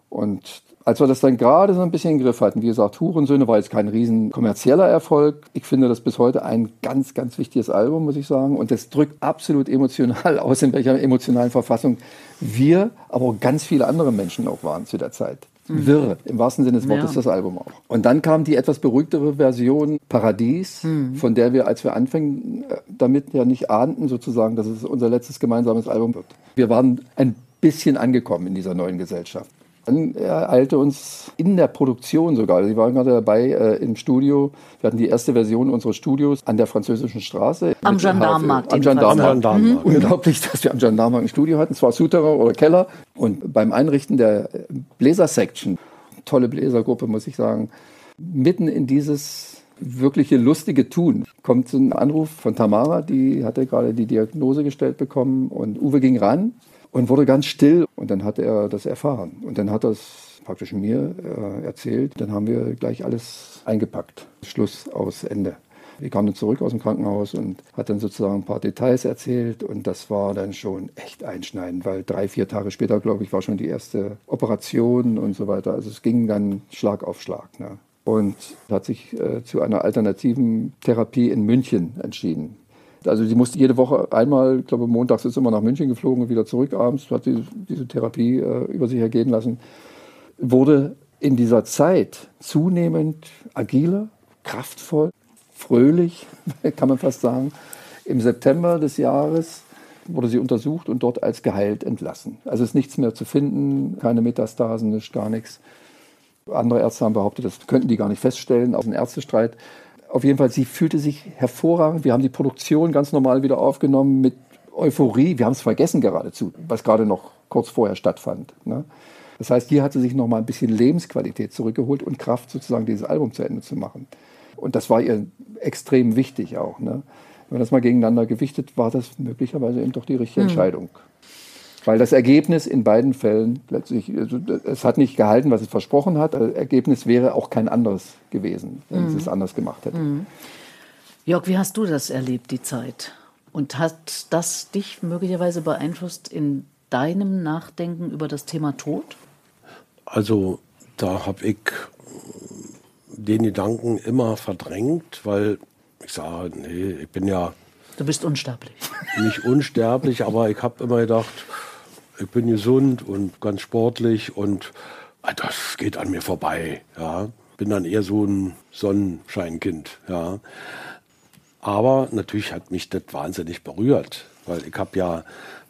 Und als wir das dann gerade so ein bisschen im Griff hatten, wie gesagt, Hurensöhne war jetzt kein riesen kommerzieller Erfolg. Ich finde das bis heute ein ganz, ganz wichtiges Album, muss ich sagen. Und das drückt absolut emotional aus, in welcher emotionalen Verfassung wir, aber auch ganz viele andere Menschen auch waren zu der Zeit. wirr. Im wahrsten Sinne des Wortes Ja. das Album auch. Und dann kam die etwas beruhigtere Version Paradies, von der wir, als wir anfingen, äh, damit ja nicht ahnten, sozusagen, dass es unser letztes gemeinsames Album wird. Wir waren ein bisschen angekommen in dieser neuen Gesellschaft. Dann ereilte uns in der Produktion sogar, Sie waren gerade dabei äh, im Studio, wir hatten die erste Version unseres Studios an der französischen Straße. Am Gendarmenmarkt Am Gendarmenmarkt. Gendarmenmarkt. Unglaublich, dass wir am Gendarmenmarkt ein Studio hatten, zwar Souterrain oder Keller. Und beim Einrichten der Bläser-Section, tolle Bläsergruppe, muss ich sagen, mitten in dieses wirkliche lustige Tun kommt so ein Anruf von Tamara, die hatte gerade die Diagnose gestellt bekommen und Uwe ging ran und wurde ganz still und dann hat er das erfahren und dann hat er es praktisch mir äh, erzählt. Dann haben wir gleich alles eingepackt. Schluss aus Ende. Wir kamen dann zurück aus dem Krankenhaus und hat dann sozusagen ein paar Details erzählt und das war dann schon echt einschneidend, weil drei, vier Tage später, glaube ich, war schon die erste Operation und so weiter. Also es ging dann Schlag auf Schlag. Ne? Und hat sich äh, zu einer alternativen Therapie in München entschieden. Also sie musste jede Woche einmal, ich glaube montags ist immer nach München geflogen und wieder zurück abends, hat sie diese Therapie äh, über sich ergehen lassen. Wurde in dieser Zeit zunehmend agiler, kraftvoll, fröhlich, kann man fast sagen. Im September des Jahres wurde sie untersucht und dort als geheilt entlassen. Also ist nichts mehr zu finden, keine Metastasen, nicht, gar nichts. Andere Ärzte haben behauptet, das könnten die gar nicht feststellen, auf einen Ärztestreit. Auf jeden Fall, sie fühlte sich hervorragend. Wir haben die Produktion ganz normal wieder aufgenommen mit Euphorie. Wir haben es vergessen geradezu, was gerade noch kurz vorher stattfand. Ne? Das heißt, hier hat sie sich noch mal ein bisschen Lebensqualität zurückgeholt und Kraft, sozusagen dieses Album zu Ende zu machen. Und das war ihr extrem wichtig auch. Ne? Wenn man das mal gegeneinander gewichtet, war das möglicherweise eben doch die richtige Entscheidung. Weil das Ergebnis in beiden Fällen letztlich, also es hat nicht gehalten, was es versprochen hat. Das Ergebnis wäre auch kein anderes gewesen, wenn sie es anders gemacht hätte. Jörg, wie hast du das erlebt, die Zeit? Und hat das dich möglicherweise beeinflusst in deinem Nachdenken über das Thema Tod? Also da habe ich den Gedanken immer verdrängt, weil ich sage, nee, ich bin ja Du bist unsterblich. nicht unsterblich, aber ich habe immer gedacht, ich bin gesund und ganz sportlich und ah, das geht an mir vorbei. Ja. Bin dann eher so ein Sonnenscheinkind. Ja. Aber natürlich hat mich das wahnsinnig berührt, weil ich habe ja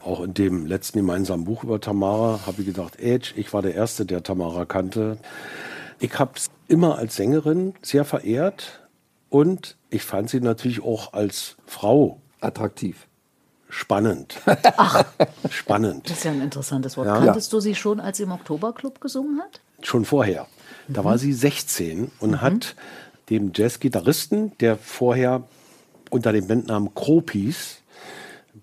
auch in dem letzten gemeinsamen Buch über Tamara, habe ich gedacht, Edge, ich war der Erste, der Tamara kannte. Ich habe immer als Sängerin sehr verehrt und ich fand sie natürlich auch als Frau Attraktiv. Spannend. Spannend. Das ist ja ein interessantes Wort. Ja. Kanntest du sie schon, als sie im Oktoberclub gesungen hat? Schon vorher. Da war sie 16 und hat dem Jazzgitarristen, der vorher unter dem Bandnamen Kropis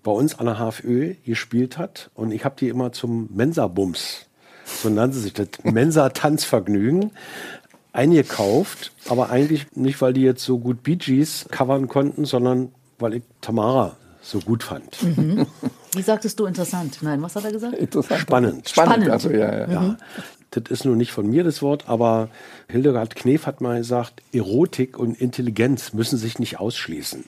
bei uns an der HFÖ gespielt hat. Und ich habe die immer zum Mensa-Bums, so nannte sich das, Mensa-Tanzvergnügen, eingekauft. Aber eigentlich nicht, weil die jetzt so gut Bee Gees covern konnten, sondern weil ich Tamara so gut fand. Wie sagtest du interessant? Nein, was hat er gesagt? Interessant. Spannend. Spannend. Spannend. Also, ja, ja. Ja, das ist nun nicht von mir das Wort, aber Hildegard Knef hat mal gesagt, Erotik und Intelligenz müssen sich nicht ausschließen.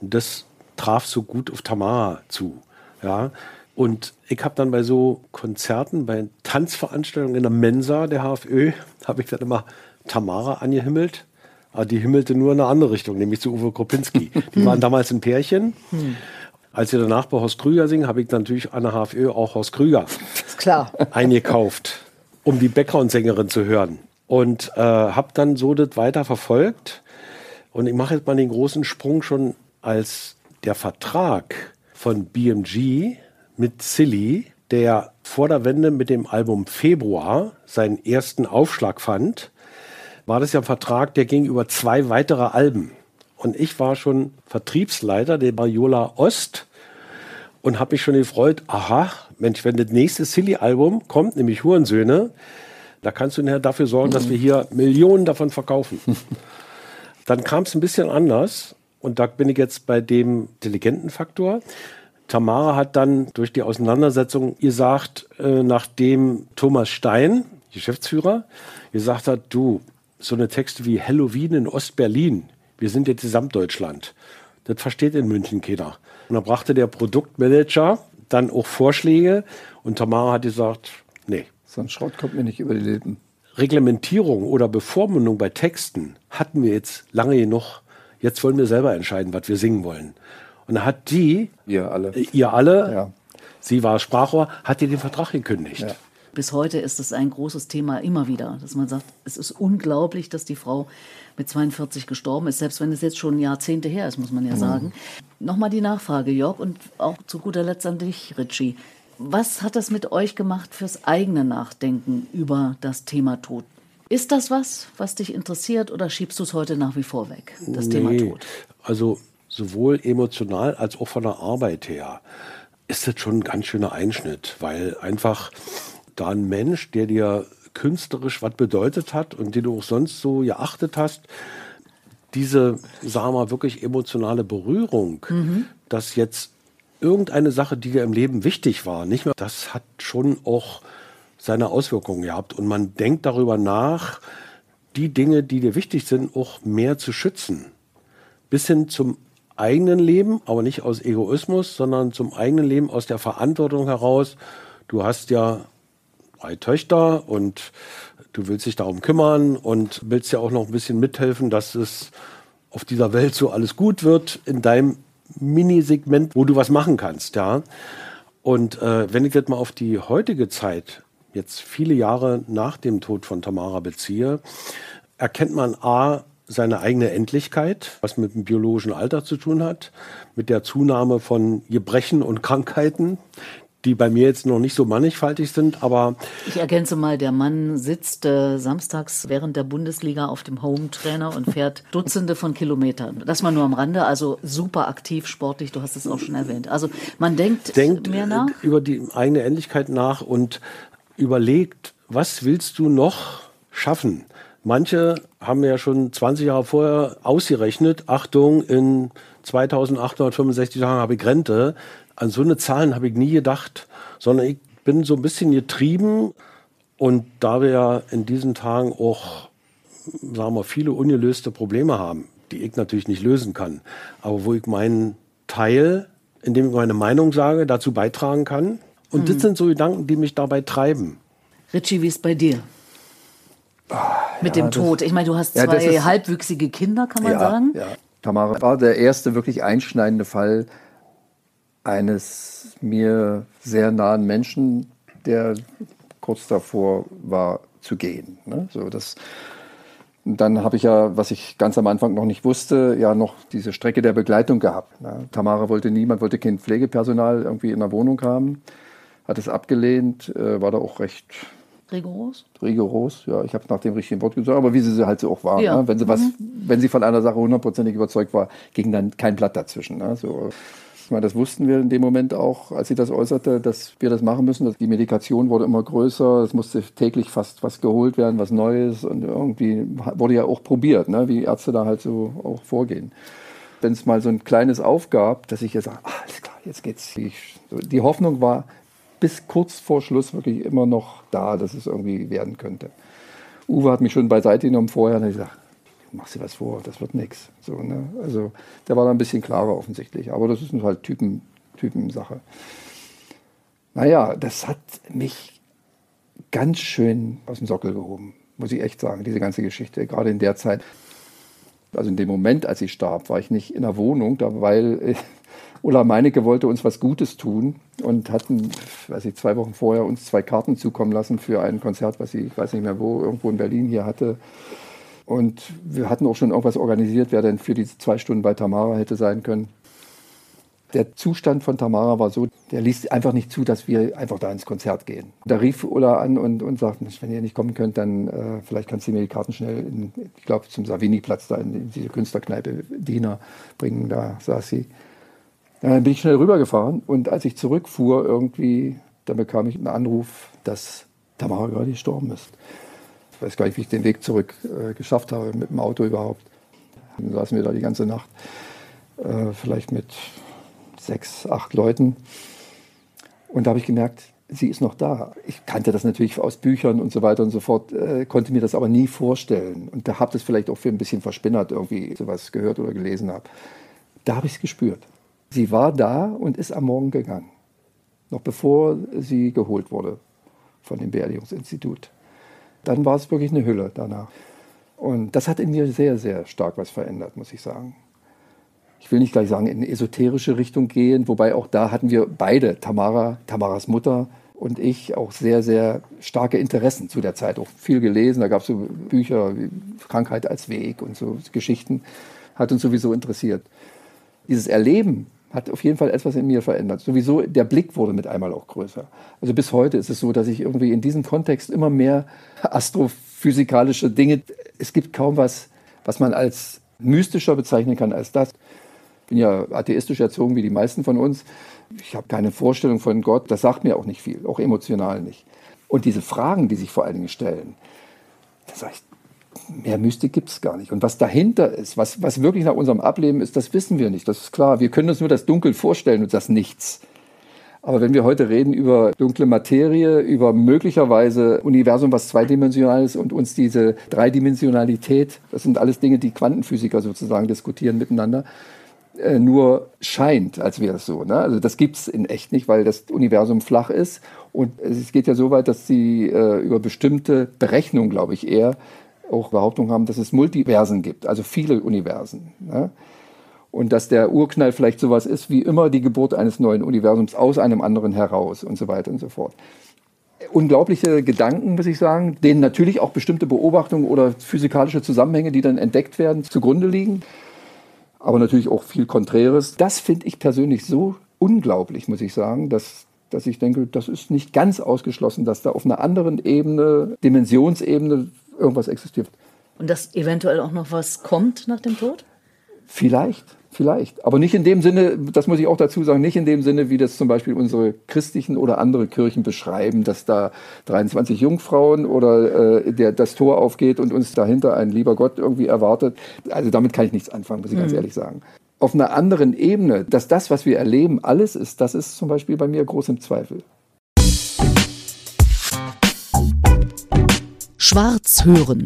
Und das traf so gut auf Tamara zu. Ja. Und ich habe dann bei so Konzerten, bei Tanzveranstaltungen in der Mensa der HFÖ, habe ich dann immer Tamara angehimmelt. Aber die himmelte nur in eine andere Richtung, nämlich zu Uwe Kropinski. Die waren damals ein Pärchen. Als sie danach bei Horst Krüger singen, habe ich natürlich an der HFÖ auch Horst Krüger Ist klar. eingekauft, um die Background-Sängerin zu hören. Und äh, habe dann so das weiter verfolgt. Und ich mache jetzt mal den großen Sprung schon, als der Vertrag von BMG mit Silly, der vor der Wende mit dem Album Februar seinen ersten Aufschlag fand, war das ja ein Vertrag, der ging über zwei weitere Alben. Und ich war schon Vertriebsleiter der Bariola Ost und habe mich schon gefreut, aha, Mensch, wenn das nächste Silly-Album kommt, nämlich Hurensöhne, da kannst du nachher dafür sorgen, dass wir hier Millionen davon verkaufen. Dann kam es ein bisschen anders und da bin ich jetzt bei dem intelligenten Faktor. Tamara hat dann durch die Auseinandersetzung gesagt, äh, nachdem Thomas Stein, Geschäftsführer, gesagt hat, du, so eine Texte wie Halloween in Ostberlin, wir sind jetzt Gesamtdeutschland. Das versteht in München keiner. Und dann brachte der Produktmanager dann auch Vorschläge und Tamara hat gesagt, nee, So ein Schrott kommt mir nicht über die Lippen. Reglementierung oder Bevormundung bei Texten hatten wir jetzt lange genug. Jetzt wollen wir selber entscheiden, was wir singen wollen. Und da hat die, ihr alle, ihr alle, ja. sie war Sprachrohr, hat ihr den Vertrag gekündigt. Ja. Bis heute ist es ein großes Thema immer wieder, dass man sagt, es ist unglaublich, dass die Frau mit 42 gestorben ist, selbst wenn es jetzt schon Jahrzehnte her ist, muss man ja mhm. sagen. Nochmal die Nachfrage, Jörg, und auch zu guter Letzt an dich, Richie. Was hat das mit euch gemacht fürs eigene Nachdenken über das Thema Tod? Ist das was, was dich interessiert oder schiebst du es heute nach wie vor weg, das nee, Thema Tod? Also sowohl emotional als auch von der Arbeit her ist das schon ein ganz schöner Einschnitt, weil einfach da ein Mensch, der dir künstlerisch was bedeutet hat und den du auch sonst so geachtet hast, diese, sagen wir mal, wirklich emotionale Berührung, mhm. dass jetzt irgendeine Sache, die dir im Leben wichtig war, nicht mehr, das hat schon auch seine Auswirkungen gehabt. Und man denkt darüber nach, die Dinge, die dir wichtig sind, auch mehr zu schützen. Bis hin zum eigenen Leben, aber nicht aus Egoismus, sondern zum eigenen Leben aus der Verantwortung heraus. Du hast ja drei Töchter und du willst dich darum kümmern und willst ja auch noch ein bisschen mithelfen, dass es auf dieser Welt so alles gut wird in deinem Minisegment, wo du was machen kannst, ja. Und äh, wenn ich jetzt mal auf die heutige Zeit, jetzt viele Jahre nach dem Tod von Tamara beziehe, erkennt man A, seine eigene Endlichkeit, was mit dem biologischen Alter zu tun hat, mit der Zunahme von Gebrechen und Krankheiten, die bei mir jetzt noch nicht so mannigfaltig sind, aber. Ich ergänze mal, der Mann sitzt äh, samstags während der Bundesliga auf dem Home-Trainer und fährt Dutzende von Kilometern. Das mal nur am Rande, also super aktiv, sportlich, du hast es auch schon erwähnt. Also man denkt, denkt mehr nach. Über die eigene Endlichkeit nach und überlegt, was willst du noch schaffen? Manche haben ja schon 20 Jahre vorher ausgerechnet, Achtung, in 2865 Tagen habe ich Rente an so eine Zahlen habe ich nie gedacht, sondern ich bin so ein bisschen getrieben. Und da wir ja in diesen Tagen auch, sagen wir, viele ungelöste Probleme haben, die ich natürlich nicht lösen kann, aber wo ich meinen Teil, indem ich meine Meinung sage, dazu beitragen kann. Und mhm. das sind so Gedanken, die mich dabei treiben. Richie, wie ist bei dir? Ah, Mit ja, dem Tod. Ich meine, du hast zwei ja, ist, halbwüchsige Kinder, kann man ja, sagen. Ja. Tamara war der erste wirklich einschneidende Fall, eines mir sehr nahen Menschen, der kurz davor war zu gehen. Ne? So, das, dann habe ich ja, was ich ganz am Anfang noch nicht wusste, ja noch diese Strecke der Begleitung gehabt. Ne? Tamara wollte niemand, wollte kein Pflegepersonal irgendwie in der Wohnung haben, hat es abgelehnt, äh, war da auch recht rigoros. Rigoros, ja, ich habe nach dem richtigen Wort gesagt, aber wie sie halt so auch war. Ja. Ne? Wenn sie was, mhm. wenn sie von einer Sache hundertprozentig überzeugt war, ging dann kein Blatt dazwischen. Ne? So. Ich meine, das wussten wir in dem Moment auch, als sie das äußerte, dass wir das machen müssen. Die Medikation wurde immer größer, es musste täglich fast was geholt werden, was Neues und irgendwie wurde ja auch probiert, ne, wie Ärzte da halt so auch vorgehen. Wenn es mal so ein kleines aufgab, dass ich jetzt sage, ah, alles klar, jetzt geht's. Ich, die Hoffnung war bis kurz vor Schluss wirklich immer noch da, dass es irgendwie werden könnte. Uwe hat mich schon beiseite genommen vorher und hat gesagt, mach dir was vor, das wird nichts. So, ne? Also der war da ein bisschen klarer offensichtlich. Aber das ist halt Typen, Typensache. Naja, das hat mich ganz schön aus dem Sockel gehoben, muss ich echt sagen, diese ganze Geschichte. Gerade in der Zeit, also in dem Moment, als ich starb, war ich nicht in der Wohnung, da, weil äh, Ulla Meinecke wollte uns was Gutes tun und hatten, weiß ich, zwei Wochen vorher uns zwei Karten zukommen lassen für ein Konzert, was sie, ich weiß nicht mehr wo, irgendwo in Berlin hier hatte. Und wir hatten auch schon irgendwas organisiert, wer denn für diese zwei Stunden bei Tamara hätte sein können. Der Zustand von Tamara war so, der ließ einfach nicht zu, dass wir einfach da ins Konzert gehen. Da rief Ulla an und, und sagte, wenn ihr nicht kommen könnt, dann äh, vielleicht kannst du mir die Karten schnell, in, ich glaube, zum Savini-Platz da in, in diese Künstlerkneipe Diener bringen. Da saß sie. Dann bin ich schnell rübergefahren und als ich zurückfuhr, irgendwie, dann bekam ich einen Anruf, dass Tamara gerade gestorben ist. Ich weiß gar nicht, wie ich den Weg zurück äh, geschafft habe mit dem Auto überhaupt. Dann saßen wir da die ganze Nacht, äh, vielleicht mit sechs, acht Leuten. Und da habe ich gemerkt, sie ist noch da. Ich kannte das natürlich aus Büchern und so weiter und so fort, äh, konnte mir das aber nie vorstellen. Und da habe das vielleicht auch für ein bisschen verspinnert, irgendwie sowas gehört oder gelesen habe. Da habe ich es gespürt. Sie war da und ist am Morgen gegangen. Noch bevor sie geholt wurde von dem Beerdigungsinstitut. dann war es wirklich eine Hülle danach. Und das hat in mir sehr, sehr stark was verändert, muss ich sagen. Ich will nicht gleich sagen, in eine esoterische Richtung gehen, wobei auch da hatten wir beide, Tamara, Tamaras Mutter und ich, auch sehr, sehr starke Interessen zu der Zeit. Auch viel gelesen, da gab es so Bücher wie Krankheit als Weg und so Geschichten, hat uns sowieso interessiert. Dieses Erleben hat auf jeden Fall etwas in mir verändert. Sowieso der Blick wurde mit einmal auch größer. Also bis heute ist es so, dass ich irgendwie in diesem Kontext immer mehr astrophysikalische Dinge, es gibt kaum was, was man als mystischer bezeichnen kann als das. Ich bin ja atheistisch erzogen wie die meisten von uns. Ich habe keine Vorstellung von Gott, das sagt mir auch nicht viel, auch emotional nicht. Und diese Fragen, die sich vor allen Dingen stellen, da sage ich, mehr Mystik gibt es gar nicht. Und was dahinter ist, was, was wirklich nach unserem Ableben ist, das wissen wir nicht. Das ist klar. Wir können uns nur das Dunkel vorstellen und das Nichts. Aber wenn wir heute reden über dunkle Materie, über möglicherweise Universum, was zweidimensional ist und uns diese Dreidimensionalität, das sind alles Dinge, die Quantenphysiker sozusagen diskutieren miteinander, äh, nur scheint, als wäre es so. Ne? Also das gibt es in echt nicht, weil das Universum flach ist. Und es geht ja so weit, dass sie äh, über bestimmte Berechnungen, glaube ich, eher auch Behauptungen haben, dass es Multiversen gibt, also viele Universen. Ne? Und dass der Urknall vielleicht sowas ist wie immer die Geburt eines neuen Universums aus einem anderen heraus und so weiter und so fort. Unglaubliche Gedanken, muss ich sagen, denen natürlich auch bestimmte Beobachtungen oder physikalische Zusammenhänge, die dann entdeckt werden, zugrunde liegen. Aber natürlich auch viel Konträres. Das finde ich persönlich so unglaublich, muss ich sagen, dass, dass ich denke, das ist nicht ganz ausgeschlossen, dass da auf einer anderen Ebene, Dimensionsebene, irgendwas existiert. Und dass eventuell auch noch was kommt nach dem Tod? Vielleicht, vielleicht. Aber nicht in dem Sinne, das muss ich auch dazu sagen, nicht in dem Sinne, wie das zum Beispiel unsere christlichen oder andere Kirchen beschreiben, dass da 23 Jungfrauen oder äh, der, das Tor aufgeht und uns dahinter ein lieber Gott irgendwie erwartet. Also damit kann ich nichts anfangen, muss ich mhm. ganz ehrlich sagen. Auf einer anderen Ebene, dass das, was wir erleben, alles ist, das ist zum Beispiel bei mir groß im Zweifel. Schwarz hören.